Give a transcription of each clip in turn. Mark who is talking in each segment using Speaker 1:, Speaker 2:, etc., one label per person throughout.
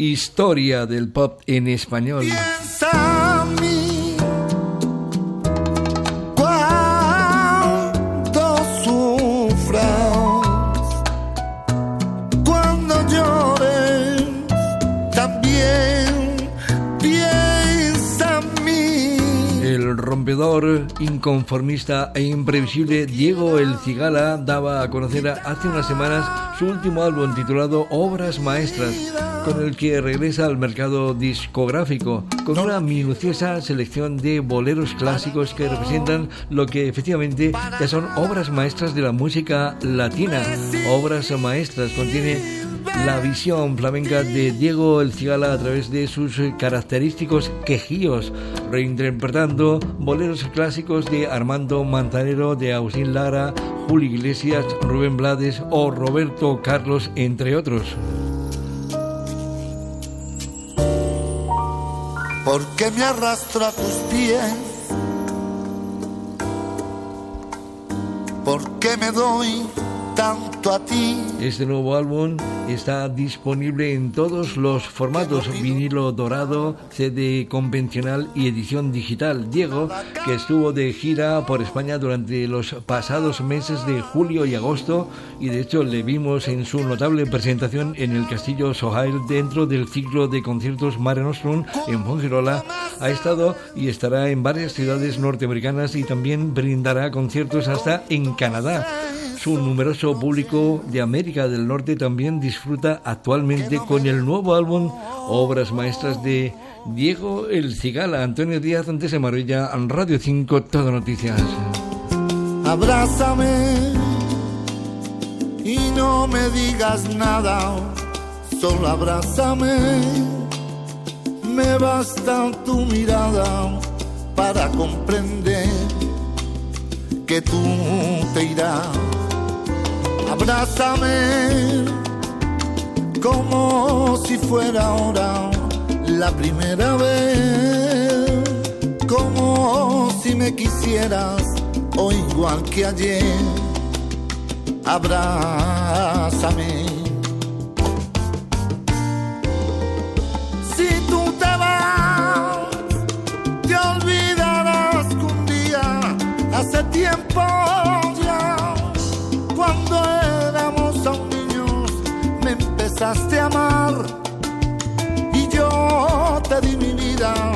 Speaker 1: historia del pop en español. rompedor, inconformista e imprevisible Diego El Cigala daba a conocer hace unas semanas su último álbum titulado Obras Maestras, con el que regresa al mercado discográfico con una minuciosa selección de boleros clásicos que representan lo que efectivamente ya son obras maestras de la música latina. Obras maestras contiene la visión flamenca de Diego El Cigala a través de sus característicos quejíos, reinterpretando boleros clásicos de Armando Manzanero, de Agustín Lara, Julio Iglesias, Rubén Blades o Roberto Carlos, entre otros.
Speaker 2: ¿Por qué me arrastro a tus pies? ¿Por qué me doy tanto a ti.
Speaker 1: Este nuevo álbum está disponible en todos los formatos, vinilo dorado, CD convencional y edición digital. Diego, que estuvo de gira por España durante los pasados meses de julio y agosto, y de hecho le vimos en su notable presentación en el Castillo Sohail dentro del ciclo de conciertos Mare Nostrum en Fongirola, ha estado y estará en varias ciudades norteamericanas y también brindará conciertos hasta en Canadá. Su numeroso público de América del Norte también disfruta actualmente con el nuevo álbum Obras Maestras de Diego El Cigala, Antonio Díaz, antes de Maravilla, Radio 5, Todo Noticias.
Speaker 2: Abrázame y no me digas nada, solo abrázame. Me basta tu mirada para comprender que tú te irás Abrázame como si fuera ahora la primera vez, como si me quisieras o igual que ayer. Abrázame. Si tú te vas, te olvidarás que un día hace tiempo a amar y yo te di mi vida.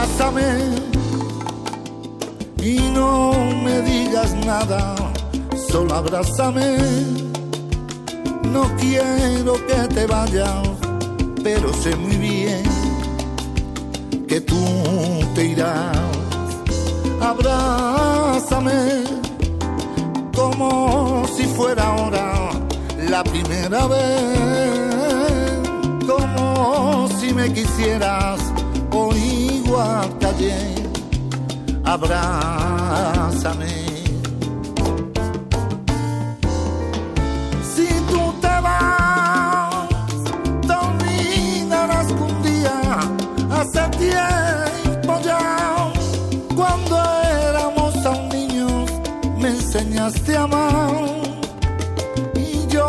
Speaker 2: Abrázame y no me digas nada, solo abrázame. No quiero que te vayas, pero sé muy bien que tú te irás. Abrázame como si fuera ahora la primera vez, como si me quisieras igual que abrázame. Si tú te vas, te un día hace tiempo ya, cuando éramos aún niños, me enseñaste a amar y yo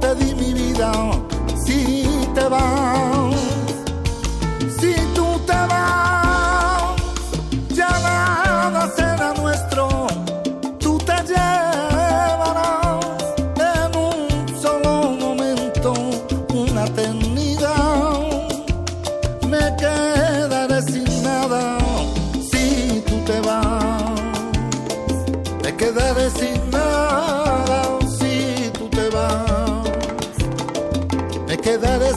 Speaker 2: te di mi vida. Si te vas vas, me quedaré